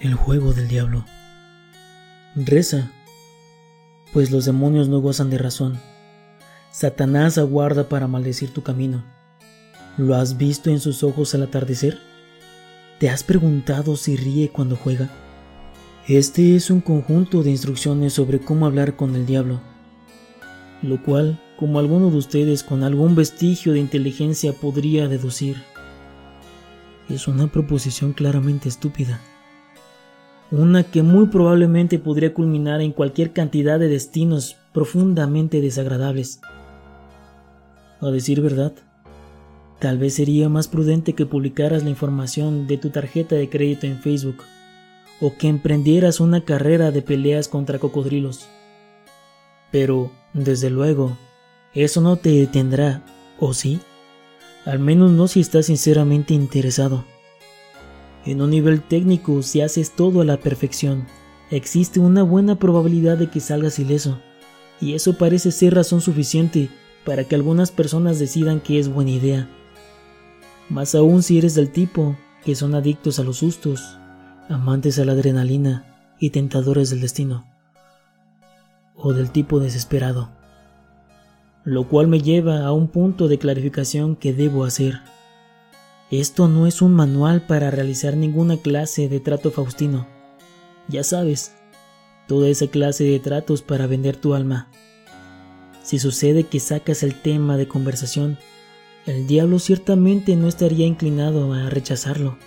El juego del diablo. Reza, pues los demonios no gozan de razón. Satanás aguarda para maldecir tu camino. ¿Lo has visto en sus ojos al atardecer? ¿Te has preguntado si ríe cuando juega? Este es un conjunto de instrucciones sobre cómo hablar con el diablo, lo cual, como alguno de ustedes con algún vestigio de inteligencia podría deducir, es una proposición claramente estúpida una que muy probablemente podría culminar en cualquier cantidad de destinos profundamente desagradables. A decir verdad, tal vez sería más prudente que publicaras la información de tu tarjeta de crédito en Facebook o que emprendieras una carrera de peleas contra cocodrilos. Pero, desde luego, eso no te detendrá, ¿o sí? Al menos no si estás sinceramente interesado. En un nivel técnico, si haces todo a la perfección, existe una buena probabilidad de que salgas ileso, y eso parece ser razón suficiente para que algunas personas decidan que es buena idea. Más aún si eres del tipo que son adictos a los sustos, amantes a la adrenalina y tentadores del destino, o del tipo desesperado. Lo cual me lleva a un punto de clarificación que debo hacer. Esto no es un manual para realizar ninguna clase de trato faustino. Ya sabes, toda esa clase de tratos para vender tu alma. Si sucede que sacas el tema de conversación, el diablo ciertamente no estaría inclinado a rechazarlo.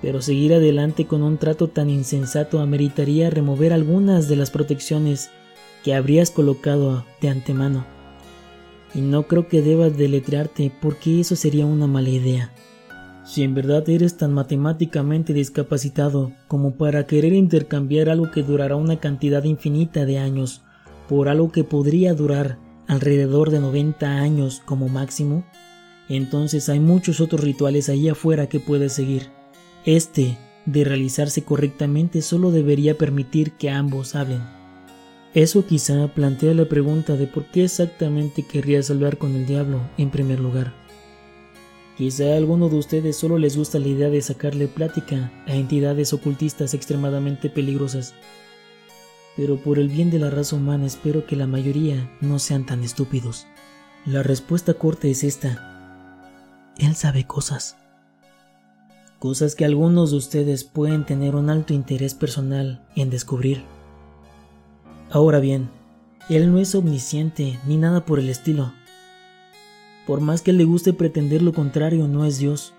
Pero seguir adelante con un trato tan insensato ameritaría remover algunas de las protecciones que habrías colocado de antemano y no creo que debas deletrearte porque eso sería una mala idea. Si en verdad eres tan matemáticamente discapacitado como para querer intercambiar algo que durará una cantidad infinita de años por algo que podría durar alrededor de 90 años como máximo, entonces hay muchos otros rituales ahí afuera que puedes seguir. Este, de realizarse correctamente, solo debería permitir que ambos hablen. Eso quizá plantea la pregunta de por qué exactamente querrías hablar con el diablo en primer lugar. Quizá a alguno de ustedes solo les gusta la idea de sacarle plática a entidades ocultistas extremadamente peligrosas. Pero por el bien de la raza humana espero que la mayoría no sean tan estúpidos. La respuesta corta es esta. Él sabe cosas. Cosas que algunos de ustedes pueden tener un alto interés personal en descubrir. Ahora bien, él no es omnisciente ni nada por el estilo. Por más que le guste pretender lo contrario, no es Dios,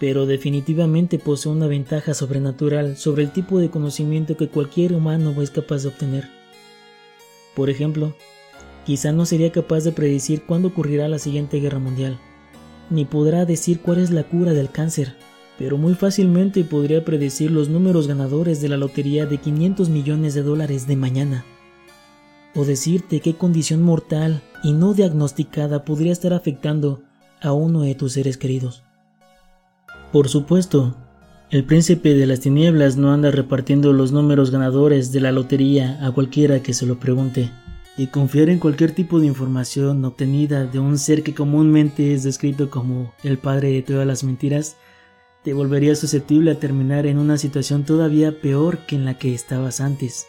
pero definitivamente posee una ventaja sobrenatural sobre el tipo de conocimiento que cualquier humano es capaz de obtener. Por ejemplo, quizá no sería capaz de predecir cuándo ocurrirá la siguiente guerra mundial, ni podrá decir cuál es la cura del cáncer, pero muy fácilmente podría predecir los números ganadores de la lotería de 500 millones de dólares de mañana. O decirte qué condición mortal y no diagnosticada podría estar afectando a uno de tus seres queridos. Por supuesto, el príncipe de las tinieblas no anda repartiendo los números ganadores de la lotería a cualquiera que se lo pregunte, y confiar en cualquier tipo de información obtenida de un ser que comúnmente es descrito como el padre de todas las mentiras te volverías susceptible a terminar en una situación todavía peor que en la que estabas antes.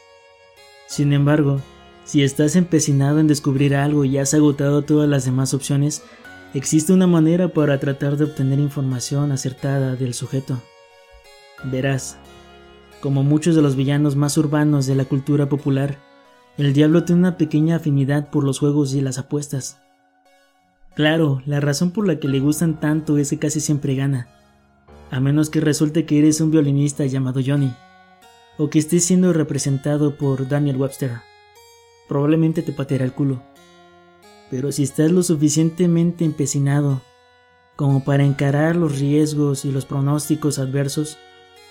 Sin embargo, si estás empecinado en descubrir algo y has agotado todas las demás opciones, existe una manera para tratar de obtener información acertada del sujeto. Verás, como muchos de los villanos más urbanos de la cultura popular, el diablo tiene una pequeña afinidad por los juegos y las apuestas. Claro, la razón por la que le gustan tanto es que casi siempre gana a menos que resulte que eres un violinista llamado Johnny, o que estés siendo representado por Daniel Webster. Probablemente te pateará el culo. Pero si estás lo suficientemente empecinado como para encarar los riesgos y los pronósticos adversos,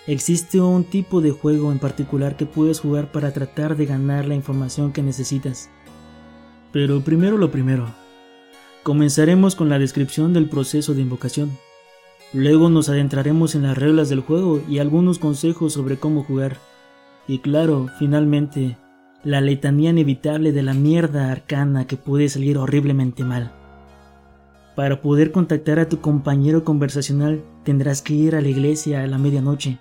existe un tipo de juego en particular que puedes jugar para tratar de ganar la información que necesitas. Pero primero lo primero. Comenzaremos con la descripción del proceso de invocación. Luego nos adentraremos en las reglas del juego y algunos consejos sobre cómo jugar. Y claro, finalmente, la letanía inevitable de la mierda arcana que puede salir horriblemente mal. Para poder contactar a tu compañero conversacional tendrás que ir a la iglesia a la medianoche,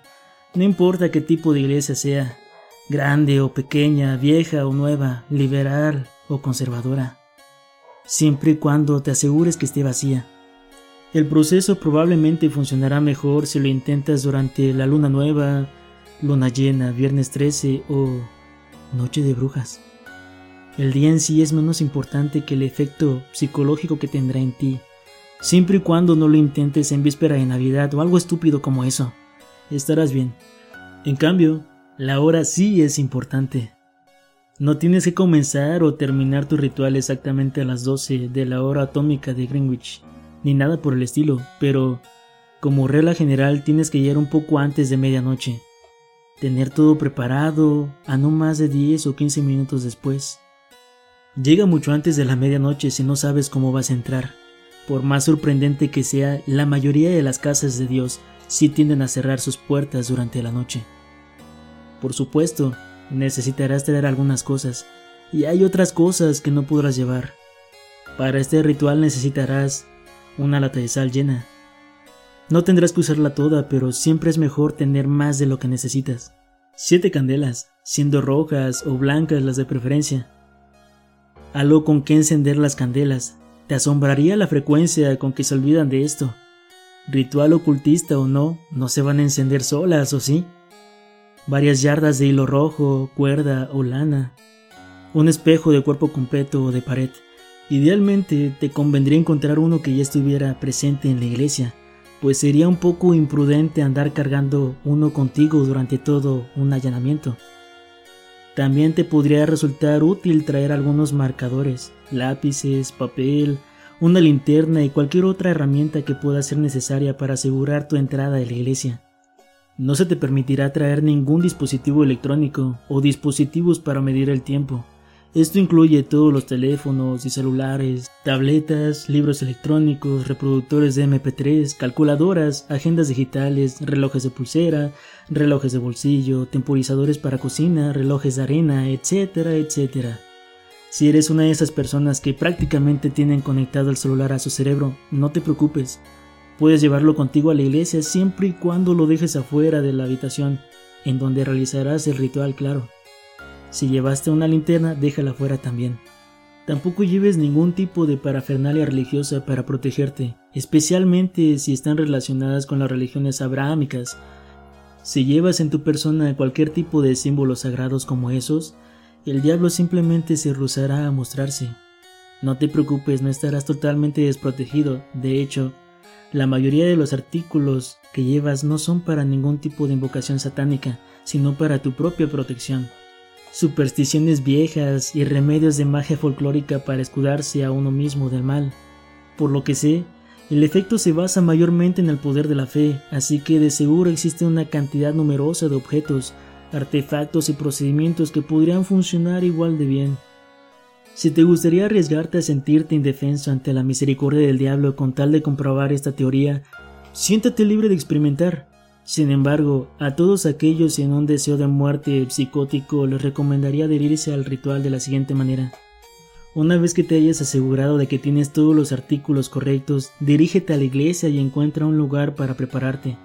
No importa qué tipo de iglesia sea, grande o pequeña, vieja o nueva, liberal o conservadora, siempre y cuando te asegures que esté vacía. El proceso probablemente funcionará mejor si lo intentas durante la luna nueva, luna llena, viernes 13 o noche de brujas. El día en sí es menos importante que el efecto psicológico que tendrá en ti, siempre y cuando no lo intentes en víspera de Navidad o algo estúpido como eso. Estarás bien. En cambio, la hora sí es importante. No tienes que comenzar o terminar tu ritual exactamente a las 12 de la hora atómica de Greenwich, ni nada por el estilo, pero como regla general tienes que llegar un poco antes de medianoche. Tener todo preparado a no más de 10 o 15 minutos después. Llega mucho antes de la medianoche si no sabes cómo vas a entrar. Por más sorprendente que sea, la mayoría de las casas de Dios sí tienden a cerrar sus puertas durante la noche. Por supuesto, necesitarás traer algunas cosas, y hay otras cosas que no podrás llevar. Para este ritual necesitarás una lata de sal llena. No tendrás que usarla toda, pero siempre es mejor tener más de lo que necesitas. Siete candelas, siendo rojas o blancas las de preferencia. Algo con que encender las candelas. Te asombraría la frecuencia con que se olvidan de esto. Ritual ocultista o no, no se van a encender solas, ¿o sí? varias yardas de hilo rojo, cuerda o lana, un espejo de cuerpo completo o de pared. Idealmente te convendría encontrar uno que ya estuviera presente en la iglesia, pues sería un poco imprudente andar cargando uno contigo durante todo un allanamiento. También te podría resultar útil traer algunos marcadores, lápices, papel, una linterna y cualquier otra herramienta que pueda ser necesaria para asegurar tu entrada a la iglesia. No se te permitirá traer ningún dispositivo electrónico o dispositivos para medir el tiempo. Esto incluye todos los teléfonos y celulares, tabletas, libros electrónicos, reproductores de MP3, calculadoras, agendas digitales, relojes de pulsera, relojes de bolsillo, temporizadores para cocina, relojes de arena, etcétera, etcétera. Si eres una de esas personas que prácticamente tienen conectado el celular a su cerebro, no te preocupes, Puedes llevarlo contigo a la iglesia siempre y cuando lo dejes afuera de la habitación, en donde realizarás el ritual, claro. Si llevaste una linterna, déjala fuera también. Tampoco lleves ningún tipo de parafernalia religiosa para protegerte, especialmente si están relacionadas con las religiones abrahámicas. Si llevas en tu persona cualquier tipo de símbolos sagrados como esos, el diablo simplemente se rehusará a mostrarse. No te preocupes, no estarás totalmente desprotegido. De hecho, la mayoría de los artículos que llevas no son para ningún tipo de invocación satánica, sino para tu propia protección. Supersticiones viejas y remedios de magia folclórica para escudarse a uno mismo del mal. Por lo que sé, el efecto se basa mayormente en el poder de la fe, así que de seguro existe una cantidad numerosa de objetos, artefactos y procedimientos que podrían funcionar igual de bien. Si te gustaría arriesgarte a sentirte indefenso ante la misericordia del diablo con tal de comprobar esta teoría, siéntate libre de experimentar. Sin embargo, a todos aquellos en un deseo de muerte psicótico les recomendaría adherirse al ritual de la siguiente manera. Una vez que te hayas asegurado de que tienes todos los artículos correctos, dirígete a la iglesia y encuentra un lugar para prepararte.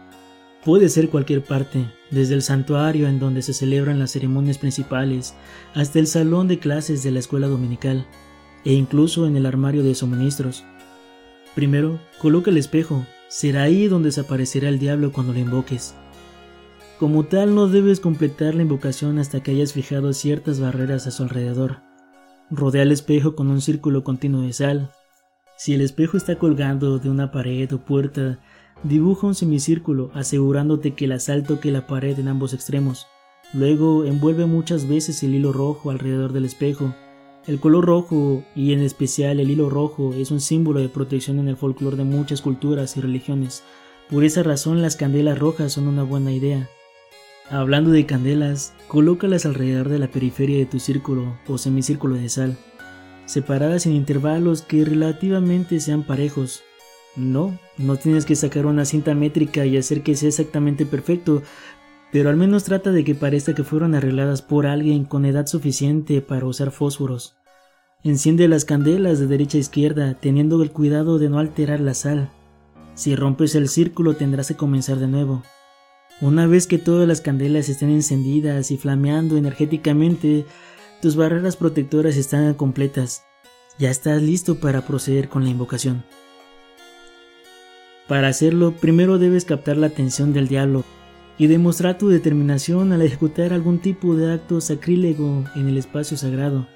Puede ser cualquier parte, desde el santuario en donde se celebran las ceremonias principales, hasta el salón de clases de la escuela dominical, e incluso en el armario de suministros. Primero, coloca el espejo, será ahí donde desaparecerá el diablo cuando lo invoques. Como tal, no debes completar la invocación hasta que hayas fijado ciertas barreras a su alrededor. Rodea el espejo con un círculo continuo de sal. Si el espejo está colgando de una pared o puerta, Dibuja un semicírculo asegurándote que el sal toque la pared en ambos extremos. Luego envuelve muchas veces el hilo rojo alrededor del espejo. El color rojo, y en especial el hilo rojo, es un símbolo de protección en el folclore de muchas culturas y religiones. Por esa razón las candelas rojas son una buena idea. Hablando de candelas, colócalas alrededor de la periferia de tu círculo o semicírculo de sal, separadas en intervalos que relativamente sean parejos, no, no tienes que sacar una cinta métrica y hacer que sea exactamente perfecto, pero al menos trata de que parezca que fueron arregladas por alguien con edad suficiente para usar fósforos. Enciende las candelas de derecha a izquierda, teniendo el cuidado de no alterar la sal. Si rompes el círculo tendrás que comenzar de nuevo. Una vez que todas las candelas estén encendidas y flameando energéticamente, tus barreras protectoras están completas. Ya estás listo para proceder con la invocación. Para hacerlo, primero debes captar la atención del diablo y demostrar tu determinación al ejecutar algún tipo de acto sacrílego en el espacio sagrado.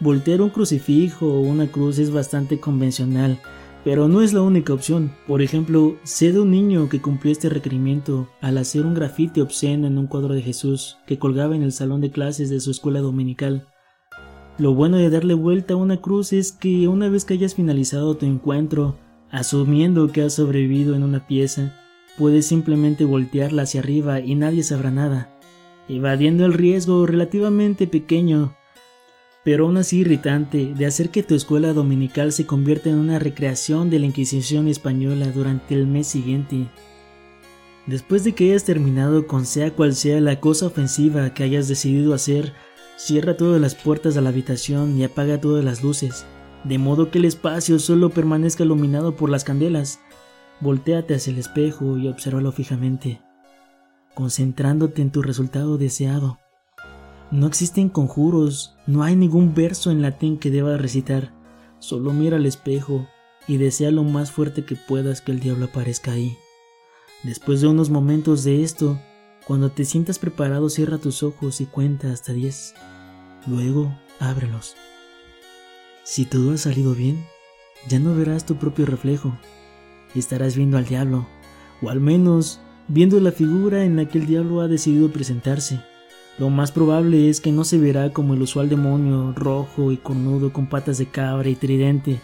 Voltear un crucifijo o una cruz es bastante convencional, pero no es la única opción. Por ejemplo, sé de un niño que cumplió este requerimiento al hacer un grafite obsceno en un cuadro de Jesús que colgaba en el salón de clases de su escuela dominical. Lo bueno de darle vuelta a una cruz es que una vez que hayas finalizado tu encuentro, asumiendo que has sobrevivido en una pieza, puedes simplemente voltearla hacia arriba y nadie sabrá nada, evadiendo el riesgo relativamente pequeño pero aún así irritante, de hacer que tu escuela dominical se convierta en una recreación de la Inquisición española durante el mes siguiente. Después de que hayas terminado con sea cual sea la cosa ofensiva que hayas decidido hacer, cierra todas las puertas de la habitación y apaga todas las luces, de modo que el espacio solo permanezca iluminado por las candelas. Voltéate hacia el espejo y obsérvalo fijamente, concentrándote en tu resultado deseado. No existen conjuros, no hay ningún verso en latín que debas recitar. Solo mira al espejo y desea lo más fuerte que puedas que el diablo aparezca ahí. Después de unos momentos de esto, cuando te sientas preparado, cierra tus ojos y cuenta hasta 10. Luego, ábrelos. Si todo ha salido bien, ya no verás tu propio reflejo. Estarás viendo al diablo, o al menos viendo la figura en la que el diablo ha decidido presentarse. Lo más probable es que no se verá como el usual demonio rojo y cornudo con patas de cabra y tridente,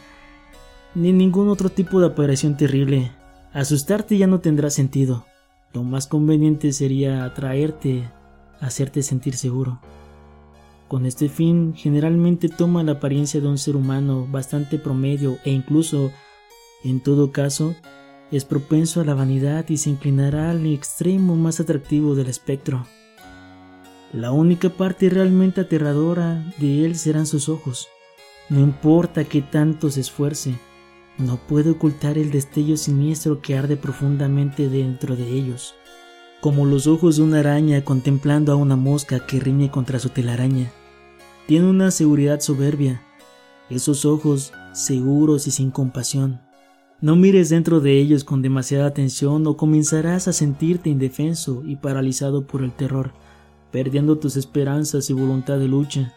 ni ningún otro tipo de aparición terrible. Asustarte ya no tendrá sentido. Lo más conveniente sería atraerte, hacerte sentir seguro. Con este fin, generalmente toma la apariencia de un ser humano bastante promedio e incluso, en todo caso, es propenso a la vanidad y se inclinará al extremo más atractivo del espectro. La única parte realmente aterradora de él serán sus ojos. No importa qué tanto se esfuerce, no puede ocultar el destello siniestro que arde profundamente dentro de ellos, como los ojos de una araña contemplando a una mosca que riñe contra su telaraña. Tiene una seguridad soberbia, esos ojos seguros y sin compasión. No mires dentro de ellos con demasiada atención o comenzarás a sentirte indefenso y paralizado por el terror perdiendo tus esperanzas y voluntad de lucha,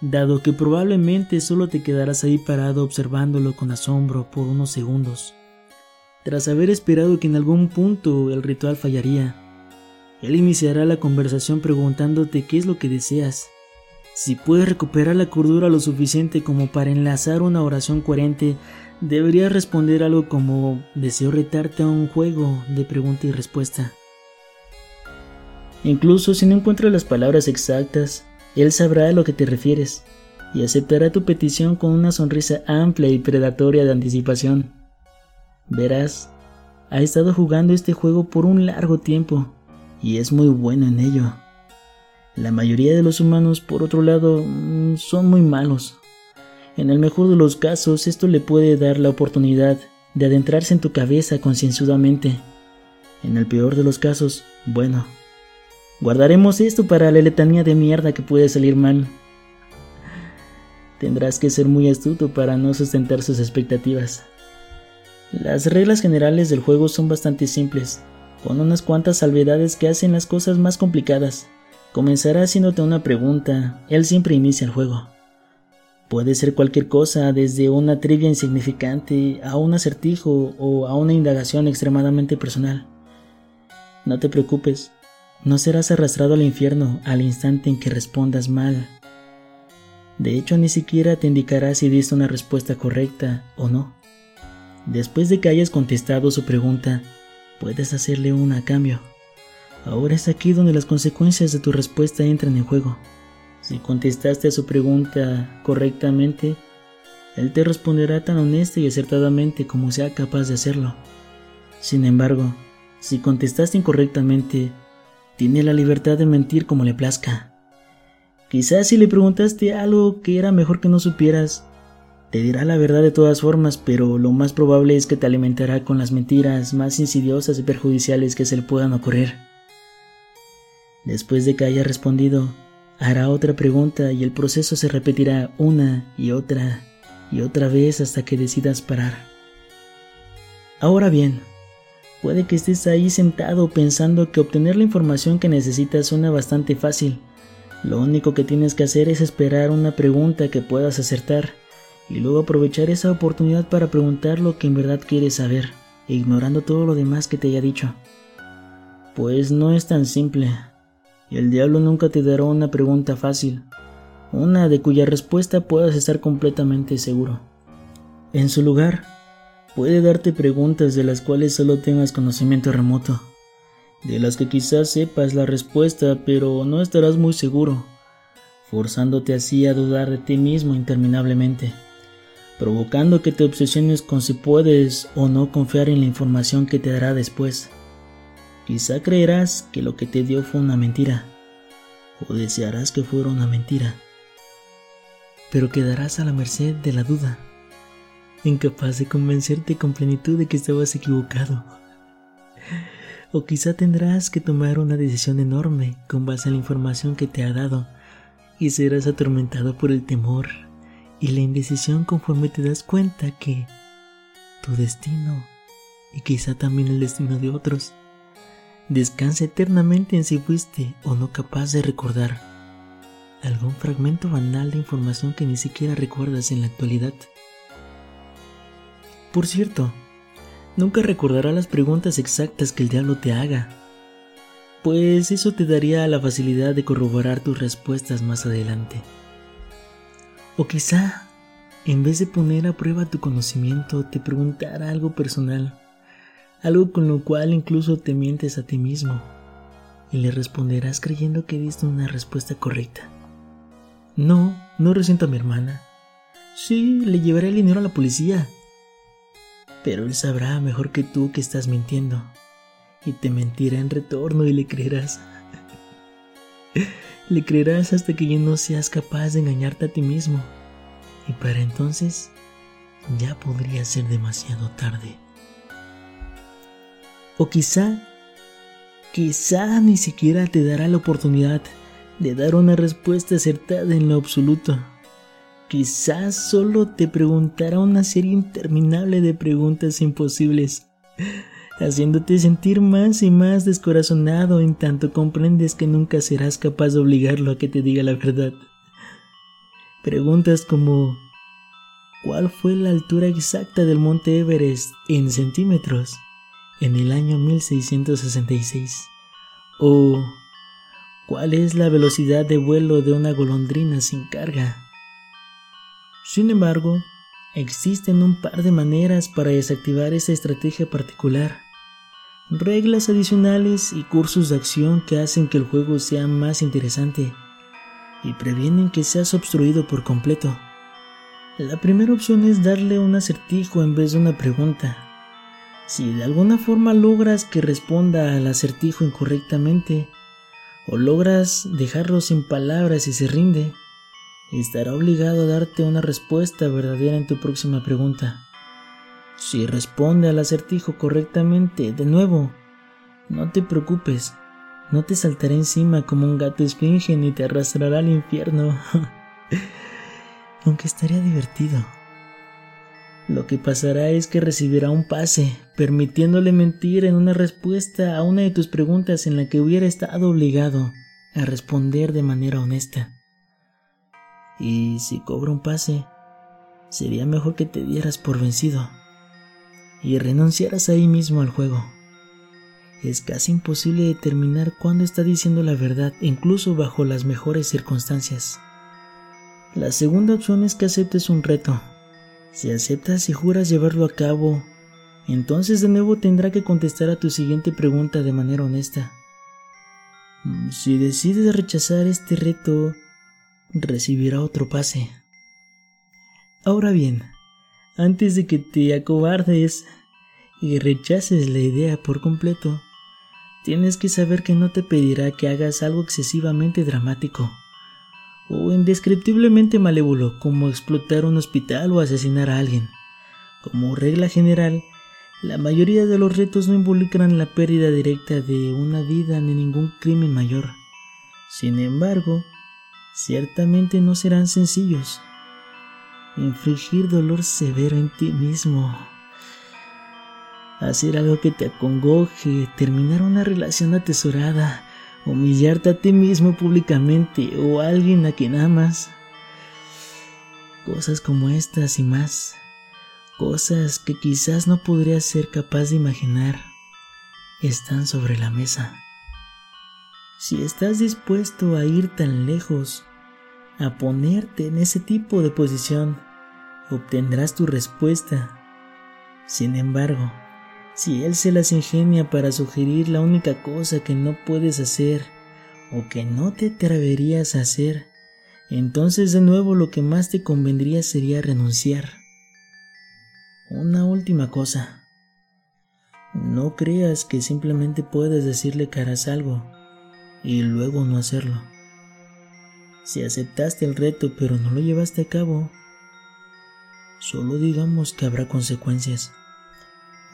dado que probablemente solo te quedarás ahí parado observándolo con asombro por unos segundos. Tras haber esperado que en algún punto el ritual fallaría, él iniciará la conversación preguntándote qué es lo que deseas. Si puedes recuperar la cordura lo suficiente como para enlazar una oración coherente, deberías responder algo como deseo retarte a un juego de pregunta y respuesta. Incluso si no encuentras las palabras exactas, él sabrá a lo que te refieres y aceptará tu petición con una sonrisa amplia y predatoria de anticipación. Verás, ha estado jugando este juego por un largo tiempo y es muy bueno en ello. La mayoría de los humanos, por otro lado, mm, son muy malos. En el mejor de los casos, esto le puede dar la oportunidad de adentrarse en tu cabeza concienzudamente. En el peor de los casos, bueno, Guardaremos esto para la letanía de mierda que puede salir mal. Tendrás que ser muy astuto para no sustentar sus expectativas. Las reglas generales del juego son bastante simples, con unas cuantas salvedades que hacen las cosas más complicadas. Comenzará haciéndote una pregunta, él siempre inicia el juego. Puede ser cualquier cosa, desde una trivia insignificante a un acertijo o a una indagación extremadamente personal. No te preocupes, no serás arrastrado al infierno al instante en que respondas mal. De hecho, ni siquiera te indicará si diste una respuesta correcta o no. Después de que hayas contestado su pregunta, puedes hacerle una a cambio. Ahora es aquí donde las consecuencias de tu respuesta entran en juego. Si contestaste a su pregunta correctamente, él te responderá tan honesta y acertadamente como sea capaz de hacerlo. Sin embargo, si contestaste incorrectamente, tiene la libertad de mentir como le plazca. Quizás si le preguntaste algo que era mejor que no supieras, te dirá la verdad de todas formas, pero lo más probable es que te alimentará con las mentiras más insidiosas y perjudiciales que se le puedan ocurrir. Después de que haya respondido, hará otra pregunta y el proceso se repetirá una y otra y otra vez hasta que decidas parar. Ahora bien, puede que estés ahí sentado pensando que obtener la información que necesitas suena bastante fácil. Lo único que tienes que hacer es esperar una pregunta que puedas acertar y luego aprovechar esa oportunidad para preguntar lo que en verdad quieres saber, ignorando todo lo demás que te haya dicho. Pues no es tan simple. El diablo nunca te dará una pregunta fácil, una de cuya respuesta puedas estar completamente seguro. En su lugar, puede darte preguntas de las cuales solo tengas conocimiento remoto, de las que quizás sepas la respuesta pero no estarás muy seguro, forzándote así a dudar de ti mismo interminablemente provocando que te obsesiones con si puedes o no confiar en la información que te dará después. Quizá creerás que lo que te dio fue una mentira, o desearás que fuera una mentira, pero quedarás a la merced de la duda, incapaz de convencerte con plenitud de que estabas equivocado. O quizá tendrás que tomar una decisión enorme con base en la información que te ha dado y serás atormentado por el temor y la indecisión conforme te das cuenta que tu destino y quizá también el destino de otros descansa eternamente en si fuiste o no capaz de recordar algún fragmento banal de información que ni siquiera recuerdas en la actualidad. Por cierto, nunca recordará las preguntas exactas que el diablo te haga, pues eso te daría la facilidad de corroborar tus respuestas más adelante. O quizá, en vez de poner a prueba tu conocimiento, te preguntara algo personal, algo con lo cual incluso te mientes a ti mismo, y le responderás creyendo que diste una respuesta correcta. No, no resiento a mi hermana. Sí, le llevaré el dinero a la policía. Pero él sabrá mejor que tú que estás mintiendo, y te mentirá en retorno y le creerás. Le creerás hasta que ya no seas capaz de engañarte a ti mismo. Y para entonces ya podría ser demasiado tarde. O quizá, quizá ni siquiera te dará la oportunidad de dar una respuesta acertada en lo absoluto. Quizás solo te preguntará una serie interminable de preguntas imposibles haciéndote sentir más y más descorazonado en tanto comprendes que nunca serás capaz de obligarlo a que te diga la verdad. Preguntas como ¿cuál fue la altura exacta del monte Everest en centímetros en el año 1666? ¿O cuál es la velocidad de vuelo de una golondrina sin carga? Sin embargo, existen un par de maneras para desactivar esa estrategia particular reglas adicionales y cursos de acción que hacen que el juego sea más interesante y previenen que seas obstruido por completo. La primera opción es darle un acertijo en vez de una pregunta. Si de alguna forma logras que responda al acertijo incorrectamente, o logras dejarlo sin palabras y se rinde, estará obligado a darte una respuesta verdadera en tu próxima pregunta. Si responde al acertijo correctamente, de nuevo, no te preocupes, no te saltará encima como un gato esfinge ni te arrastrará al infierno. Aunque estaría divertido. Lo que pasará es que recibirá un pase, permitiéndole mentir en una respuesta a una de tus preguntas en la que hubiera estado obligado a responder de manera honesta. Y si cobra un pase, sería mejor que te dieras por vencido y renunciarás ahí mismo al juego. Es casi imposible determinar cuándo está diciendo la verdad, incluso bajo las mejores circunstancias. La segunda opción es que aceptes un reto. Si aceptas y juras llevarlo a cabo, entonces de nuevo tendrá que contestar a tu siguiente pregunta de manera honesta. Si decides rechazar este reto, recibirá otro pase. Ahora bien, antes de que te acobardes y rechaces la idea por completo, tienes que saber que no te pedirá que hagas algo excesivamente dramático o indescriptiblemente malévolo como explotar un hospital o asesinar a alguien. Como regla general, la mayoría de los retos no involucran la pérdida directa de una vida ni ningún crimen mayor. Sin embargo, ciertamente no serán sencillos. Infligir dolor severo en ti mismo. Hacer algo que te acongoje, terminar una relación atesorada, humillarte a ti mismo públicamente o a alguien a quien amas. Cosas como estas y más. Cosas que quizás no podrías ser capaz de imaginar están sobre la mesa. Si estás dispuesto a ir tan lejos, a ponerte en ese tipo de posición, obtendrás tu respuesta. Sin embargo, si Él se las ingenia para sugerir la única cosa que no puedes hacer o que no te atreverías a hacer, entonces de nuevo lo que más te convendría sería renunciar. Una última cosa. No creas que simplemente puedes decirle que harás algo y luego no hacerlo. Si aceptaste el reto pero no lo llevaste a cabo, solo digamos que habrá consecuencias.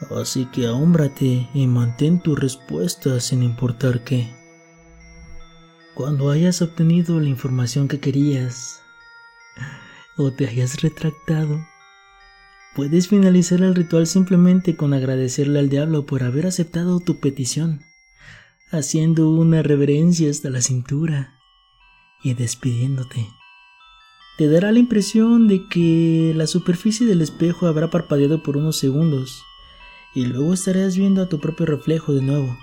Así que ahómbrate y mantén tu respuesta sin importar qué. Cuando hayas obtenido la información que querías o te hayas retractado, puedes finalizar el ritual simplemente con agradecerle al diablo por haber aceptado tu petición, haciendo una reverencia hasta la cintura y despidiéndote. Te dará la impresión de que la superficie del espejo habrá parpadeado por unos segundos y luego estarás viendo a tu propio reflejo de nuevo.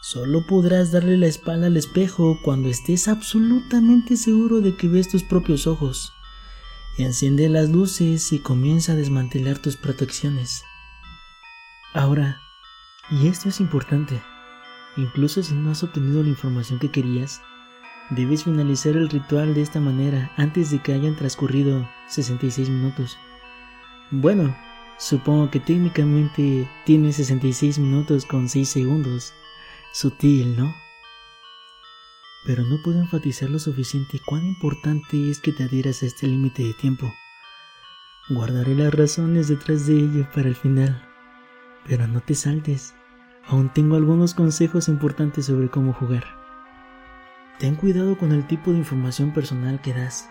Solo podrás darle la espalda al espejo cuando estés absolutamente seguro de que ves tus propios ojos. Enciende las luces y comienza a desmantelar tus protecciones. Ahora, y esto es importante, incluso si no has obtenido la información que querías, debes finalizar el ritual de esta manera antes de que hayan transcurrido 66 minutos. Bueno, Supongo que técnicamente tiene 66 minutos con 6 segundos. Sutil, ¿no? Pero no puedo enfatizar lo suficiente cuán importante es que te adhieras a este límite de tiempo. Guardaré las razones detrás de ello para el final. Pero no te saltes. Aún tengo algunos consejos importantes sobre cómo jugar. Ten cuidado con el tipo de información personal que das.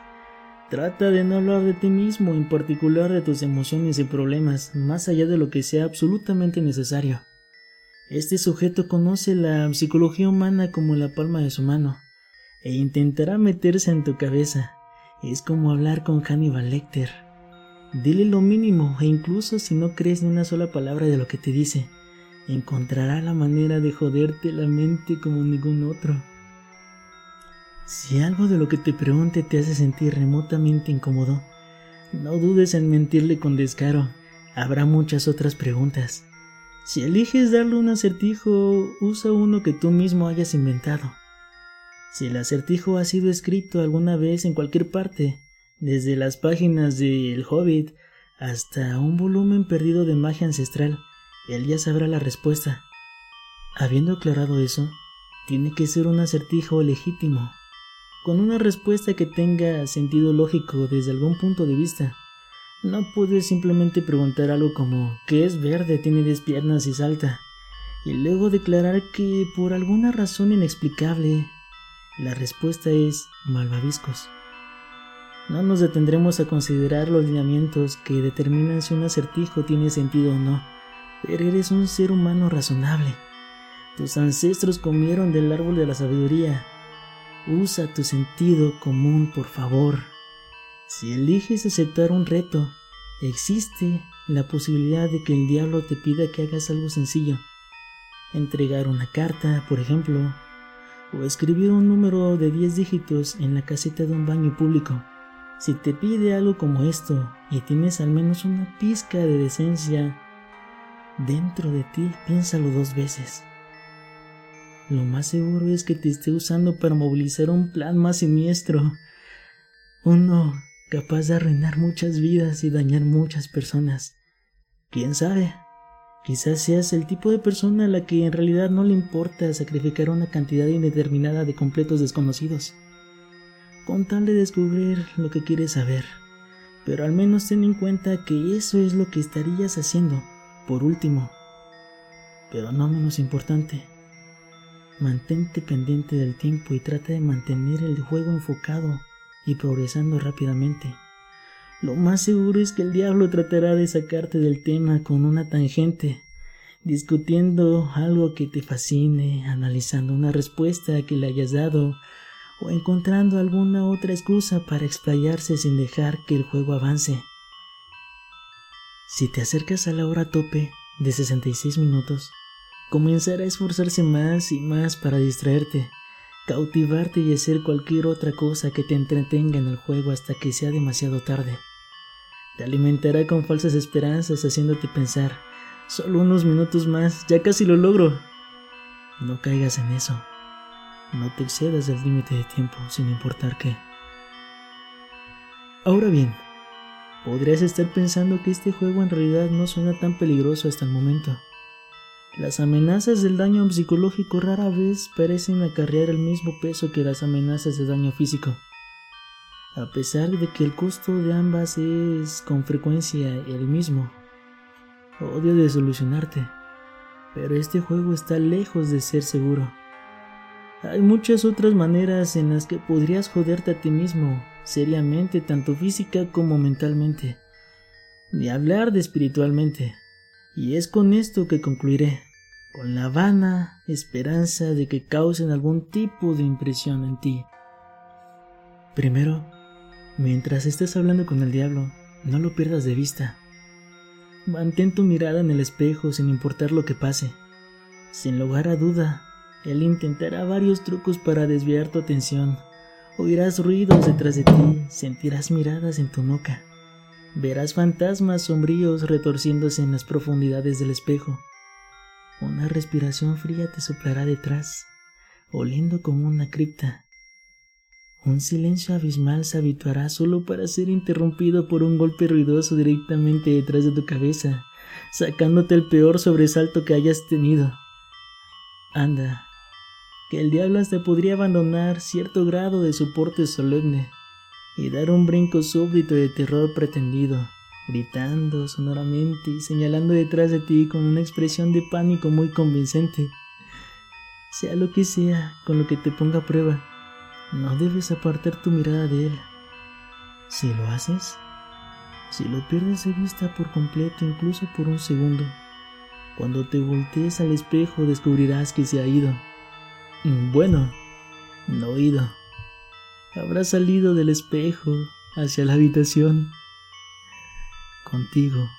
Trata de no hablar de ti mismo, en particular de tus emociones y problemas, más allá de lo que sea absolutamente necesario. Este sujeto conoce la psicología humana como la palma de su mano, e intentará meterse en tu cabeza. Es como hablar con Hannibal Lecter. Dile lo mínimo, e incluso si no crees ni una sola palabra de lo que te dice, encontrará la manera de joderte la mente como ningún otro. Si algo de lo que te pregunte te hace sentir remotamente incómodo, no dudes en mentirle con descaro. Habrá muchas otras preguntas. Si eliges darle un acertijo, usa uno que tú mismo hayas inventado. Si el acertijo ha sido escrito alguna vez en cualquier parte, desde las páginas de El Hobbit hasta un volumen perdido de magia ancestral, él ya sabrá la respuesta. Habiendo aclarado eso, tiene que ser un acertijo legítimo, con una respuesta que tenga sentido lógico desde algún punto de vista. No puedes simplemente preguntar algo como ¿qué es verde, tiene 10 piernas y salta? Y luego declarar que por alguna razón inexplicable la respuesta es malvaviscos. No nos detendremos a considerar los lineamientos que determinan si un acertijo tiene sentido o no, pero eres un ser humano razonable. Tus ancestros comieron del árbol de la sabiduría Usa tu sentido común, por favor. Si eliges aceptar un reto, existe la posibilidad de que el diablo te pida que hagas algo sencillo. Entregar una carta, por ejemplo, o escribir un número de 10 dígitos en la caseta de un baño público. Si te pide algo como esto y tienes al menos una pizca de decencia dentro de ti, piénsalo dos veces. Lo más seguro es que te esté usando para movilizar un plan más siniestro. Uno capaz de arruinar muchas vidas y dañar muchas personas. ¿Quién sabe? Quizás seas el tipo de persona a la que en realidad no le importa sacrificar una cantidad indeterminada de completos desconocidos. Con tal de descubrir lo que quieres saber. Pero al menos ten en cuenta que eso es lo que estarías haciendo, por último. Pero no menos importante Mantente pendiente del tiempo y trata de mantener el juego enfocado y progresando rápidamente. Lo más seguro es que el diablo tratará de sacarte del tema con una tangente, discutiendo algo que te fascine, analizando una respuesta que le hayas dado o encontrando alguna otra excusa para explayarse sin dejar que el juego avance. Si te acercas a la hora tope de 66 minutos, comenzará a esforzarse más y más para distraerte, cautivarte y hacer cualquier otra cosa que te entretenga en el juego hasta que sea demasiado tarde. Te alimentará con falsas esperanzas haciéndote pensar, solo unos minutos más, ya casi lo logro. No caigas en eso. No te excedas del límite de tiempo sin importar qué. Ahora bien, podrías estar pensando que este juego en realidad no suena tan peligroso hasta el momento. Las amenazas del daño psicológico rara vez parecen acarrear el mismo peso que las amenazas de daño físico a pesar de que el costo de ambas es con frecuencia el mismo. Odio de solucionarte, pero este juego está lejos de ser seguro. Hay muchas otras maneras en las que podrías joderte a ti mismo, seriamente, tanto física como mentalmente, ni hablar de espiritualmente. Y es con esto que concluiré, con la vana esperanza de que causen algún tipo de impresión en ti. Primero, Mientras estés hablando con el diablo, no lo pierdas de vista. Mantén tu mirada en el espejo sin importar lo que pase. Sin lugar a duda, él intentará varios trucos para desviar tu atención. Oirás ruidos detrás de ti, sentirás miradas en tu nuca. Verás fantasmas sombríos retorciéndose en las profundidades del espejo. Una respiración fría te soplará detrás, oliendo como una cripta. Un silencio abismal se habituará solo para ser interrumpido por un golpe ruidoso directamente detrás de tu cabeza, sacándote el peor sobresalto que hayas tenido. Anda, que el diablo hasta podría abandonar cierto grado de soporte solemne y dar un brinco súbdito de terror pretendido, gritando sonoramente y señalando detrás de ti con una expresión de pánico muy convincente. Sea lo que sea con lo que te ponga a prueba no debes apartar tu mirada de él. Si lo haces, si lo pierdes de vista por completo, incluso por un segundo, cuando te voltees al espejo descubrirás que se ha ido. Bueno, no ido. Habrá salido del espejo hacia la habitación contigo.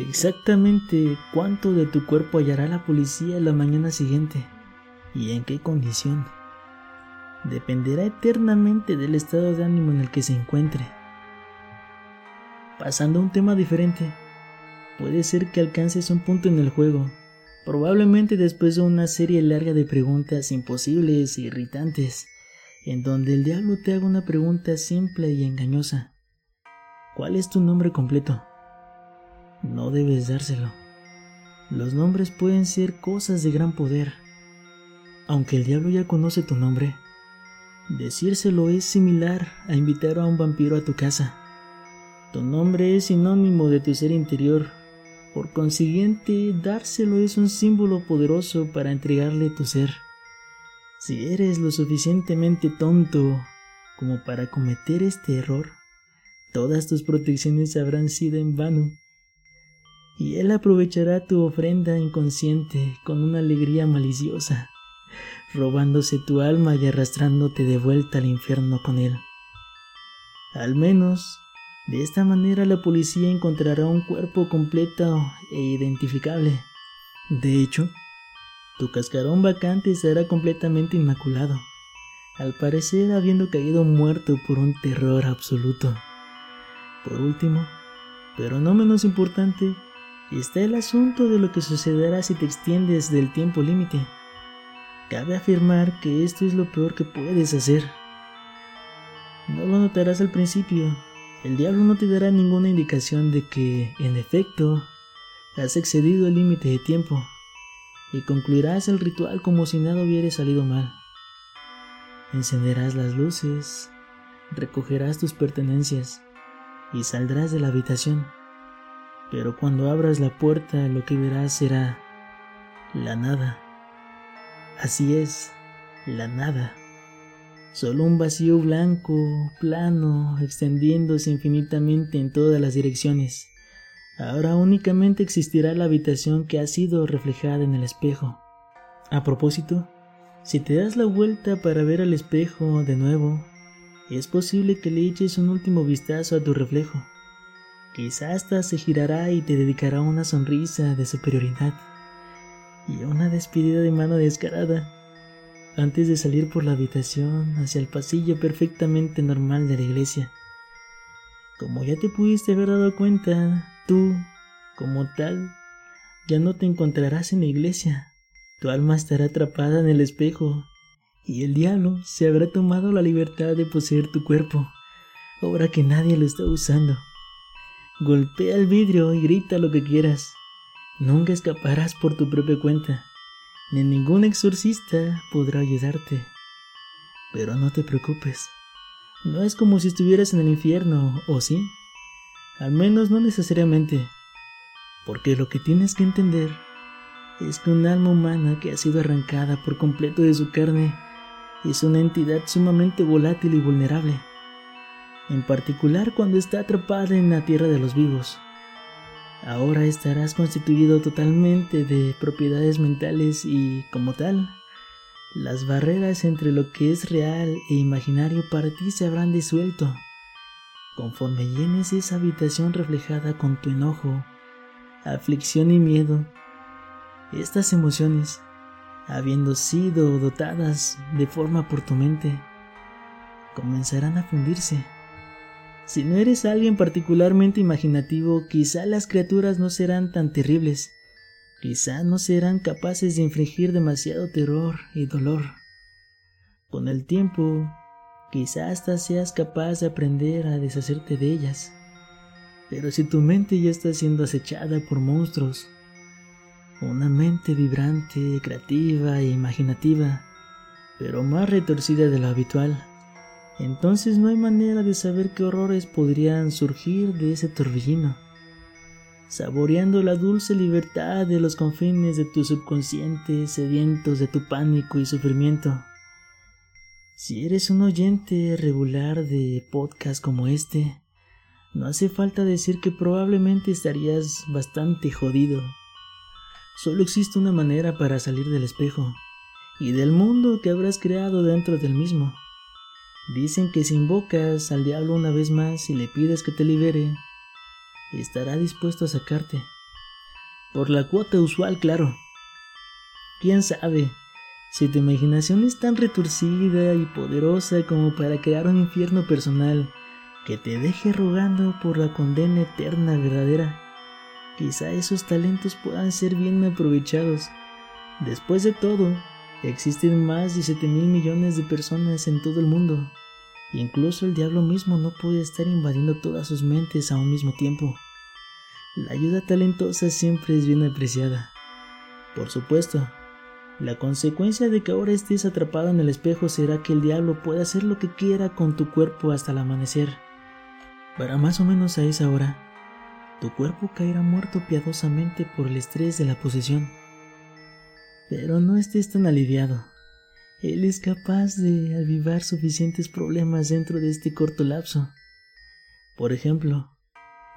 Exactamente cuánto de tu cuerpo hallará la policía la mañana siguiente y en qué condición dependerá eternamente del estado de ánimo en el que se encuentre. Pasando a un tema diferente, puede ser que alcances un punto en el juego, probablemente después de una serie larga de preguntas imposibles e irritantes, en donde el diablo te haga una pregunta simple y engañosa. ¿Cuál es tu nombre completo? No debes dárselo. Los nombres pueden ser cosas de gran poder. Aunque el diablo ya conoce tu nombre, Decírselo es similar a invitar a un vampiro a tu casa. Tu nombre es sinónimo de tu ser interior. Por consiguiente, dárselo es un símbolo poderoso para entregarle tu ser. Si eres lo suficientemente tonto como para cometer este error, todas tus protecciones habrán sido en vano. Y él aprovechará tu ofrenda inconsciente con una alegría maliciosa robándose tu alma y arrastrándote de vuelta al infierno con él. Al menos, de esta manera la policía encontrará un cuerpo completo e identificable. De hecho, tu cascarón vacante será completamente inmaculado, al parecer habiendo caído muerto por un terror absoluto. Por último, pero no menos importante, está el asunto de lo que sucederá si te extiendes del tiempo límite. Cabe afirmar que esto es lo peor que puedes hacer. No lo notarás al principio. El diablo no te dará ninguna indicación de que, en efecto, has excedido el límite de tiempo y concluirás el ritual como si nada hubiera salido mal. Encenderás las luces, recogerás tus pertenencias y saldrás de la habitación. Pero cuando abras la puerta lo que verás será la nada Así es, la nada. Solo un vacío blanco, plano, extendiéndose infinitamente en todas las direcciones. Ahora únicamente existirá la habitación que ha sido reflejada en el espejo. A propósito, si te das la vuelta para ver al espejo de nuevo, es posible que le eches un último vistazo a tu reflejo. Quizás hasta se girará y te dedicará una sonrisa de superioridad y una despedida de mano descarada antes de salir por la habitación hacia el pasillo perfectamente normal de la iglesia. Como ya te pudiste haber dado cuenta, tú, como tal, ya no te encontrarás en la iglesia. Tu alma estará atrapada en el espejo y el diablo se habrá tomado la libertad de poseer tu cuerpo, ahora que nadie lo está usando. Golpea el vidrio y grita lo que quieras. Nunca escaparás por tu propia cuenta ni ningún exorcista podrá ayudarte. Pero no te preocupes, no es como si estuvieras en el infierno, ¿o sí? Al menos no necesariamente, porque lo que tienes que entender es que un alma humana que ha sido arrancada por completo de su carne es una entidad sumamente volátil y vulnerable, en particular cuando está atrapada en la tierra de los vivos. Ahora estarás constituido totalmente de propiedades mentales y, como tal, las barreras entre lo que es real e imaginario para ti se habrán disuelto. Conforme llenes esa habitación reflejada con tu enojo, aflicción y miedo, estas emociones, habiendo sido dotadas de forma por tu mente, comenzarán a fundirse si no eres alguien particularmente imaginativo, quizá las criaturas no serán tan terribles. Quizá no serán capaces de infligir demasiado terror y dolor. Con el tiempo, quizá hasta seas capaz de aprender a deshacerte de ellas. Pero si tu mente ya está siendo acechada por monstruos, una mente vibrante, creativa e imaginativa, pero más retorcida de lo habitual, entonces no hay manera de saber qué horrores podrían surgir de ese torbellino. Saboreando la dulce libertad de los confines de tu subconsciente, sedientos de tu pánico y sufrimiento. Si eres un oyente regular de podcast como este, no hace falta decir que probablemente estarías bastante jodido. Solo existe una manera para salir del espejo y del mundo que habrás creado dentro del mismo. Dicen que si invocas al diablo una vez más y le pides que te libere, estará dispuesto a sacarte. Por la cuota usual, claro. ¿Quién sabe? Si tu imaginación es tan retorcida y poderosa como para crear un infierno personal que te deje rogando por la condena eterna verdadera, quizá esos talentos puedan ser bien aprovechados. Después de todo, Existen más de 7 mil millones de personas en todo el mundo. Incluso el diablo mismo no puede estar invadiendo todas sus mentes a un mismo tiempo. La ayuda talentosa siempre es bien apreciada. Por supuesto, la consecuencia de que ahora estés atrapado en el espejo será que el diablo pueda hacer lo que quiera con tu cuerpo hasta el amanecer. Para más o menos a esa hora, tu cuerpo caerá muerto piadosamente por el estrés de la posesión. Pero no estés tan aliviado. Él es capaz de avivar suficientes problemas dentro de este corto lapso. Por ejemplo,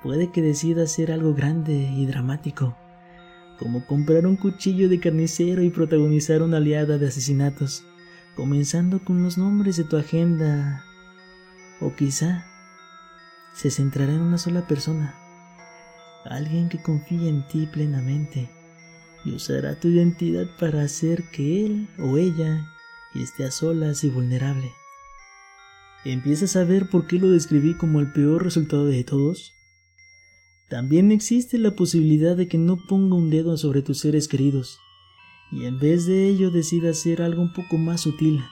puede que decida hacer algo grande y dramático, como comprar un cuchillo de carnicero y protagonizar una aliada de asesinatos, comenzando con los nombres de tu agenda. O quizá se centrará en una sola persona, alguien que confíe en ti plenamente y usará tu identidad para hacer que él o ella esté a solas y vulnerable. ¿Empiezas a ver por qué lo describí como el peor resultado de todos? También existe la posibilidad de que no ponga un dedo sobre tus seres queridos y en vez de ello decida hacer algo un poco más sutil.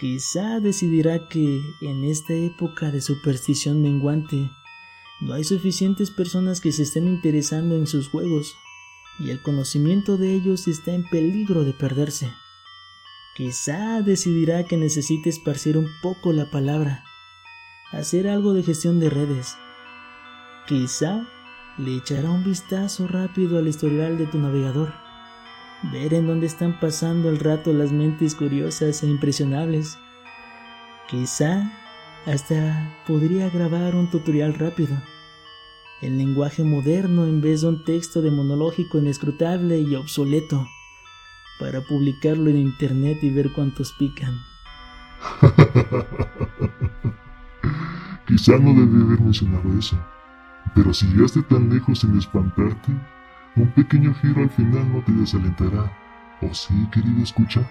Quizá decidirá que en esta época de superstición menguante no hay suficientes personas que se estén interesando en sus juegos y el conocimiento de ellos está en peligro de perderse. Quizá decidirá que necesite esparcir un poco la palabra, hacer algo de gestión de redes. Quizá le echará un vistazo rápido al historial de tu navegador ver en dónde están pasando el rato las mentes curiosas e impresionables. Quizá hasta podría grabar un tutorial rápido, en lenguaje moderno en vez de un texto de monológico inescrutable y obsoleto, para publicarlo en internet y ver cuántos pican. Quizá no debí haber mencionado eso, pero si llegaste tan lejos sin espantarte, un pequeño giro al final no te desalentará. ¿O sí, querido escucha?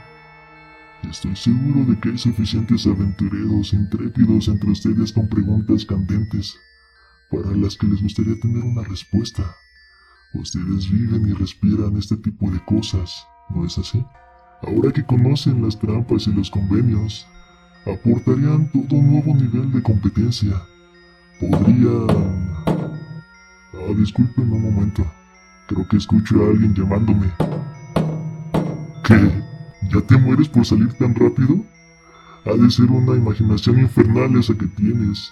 Estoy seguro de que hay suficientes aventureros intrépidos entre ustedes con preguntas candentes para las que les gustaría tener una respuesta. Ustedes viven y respiran este tipo de cosas, ¿no es así? Ahora que conocen las trampas y los convenios, aportarían todo un nuevo nivel de competencia. Podrían... Ah, disculpen un momento. Creo que escucho a alguien llamándome. ¿Qué? ¿Ya te mueres por salir tan rápido? Ha de ser una imaginación infernal esa que tienes.